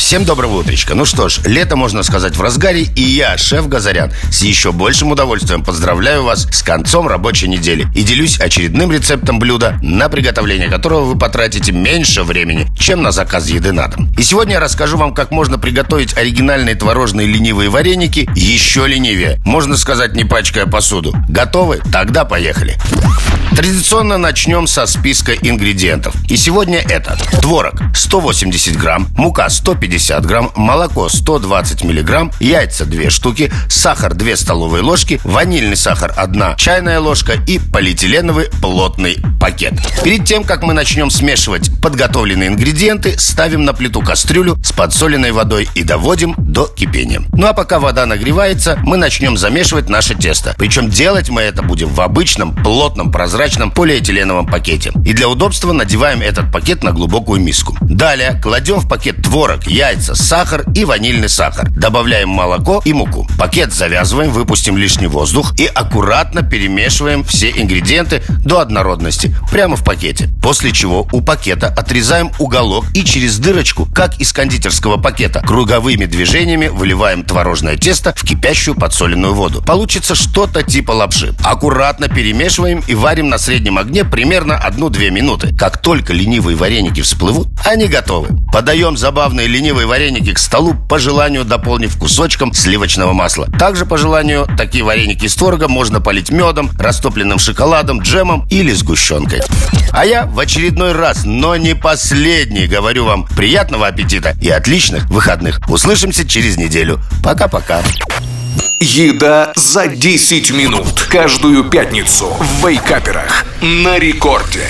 Всем доброго утречка. Ну что ж, лето, можно сказать, в разгаре, и я, шеф Газарян, с еще большим удовольствием поздравляю вас с концом рабочей недели и делюсь очередным рецептом блюда, на приготовление которого вы потратите меньше времени, чем на заказ еды на дом. И сегодня я расскажу вам, как можно приготовить оригинальные творожные ленивые вареники еще ленивее. Можно сказать, не пачкая посуду. Готовы? Тогда поехали. Традиционно начнем со списка ингредиентов. И сегодня это творог 180 грамм, мука 150 грамм, молоко 120 миллиграмм, яйца 2 штуки, сахар 2 столовые ложки, ванильный сахар 1 чайная ложка и полиэтиленовый плотный пакет. Перед тем, как мы начнем смешивать подготовленные ингредиенты, ставим на плиту кастрюлю с подсоленной водой и доводим до кипения. Ну а пока вода нагревается, мы начнем замешивать наше тесто. Причем делать мы это будем в обычном, плотном, прозрачном полиэтиленовом пакете. И для удобства надеваем этот пакет на глубокую миску. Далее кладем в пакет творог, яйца, сахар и ванильный сахар. Добавляем молоко и муку. Пакет завязываем, выпустим лишний воздух и аккуратно перемешиваем все ингредиенты до однородности прямо в пакете. После чего у пакета отрезаем уголок и через дырочку, как из кондитерского пакета, круговыми движениями выливаем творожное тесто в кипящую подсоленную воду. Получится что-то типа лапши. Аккуратно перемешиваем и варим на среднем огне примерно 1-2 минуты. Как только ленивые вареники всплывут, они готовы. Подаем забавные ленивые вареники к столу, по желанию дополнив кусочком сливочного масла. Также по желанию такие вареники с творогом можно полить медом, растопленным шоколадом, джемом или сгущенкой. А я в очередной раз, но не последний, говорю вам приятного аппетита и отличных выходных. Услышимся через неделю. Пока-пока. Еда за 10 минут Каждую пятницу в Вейкаперах На рекорде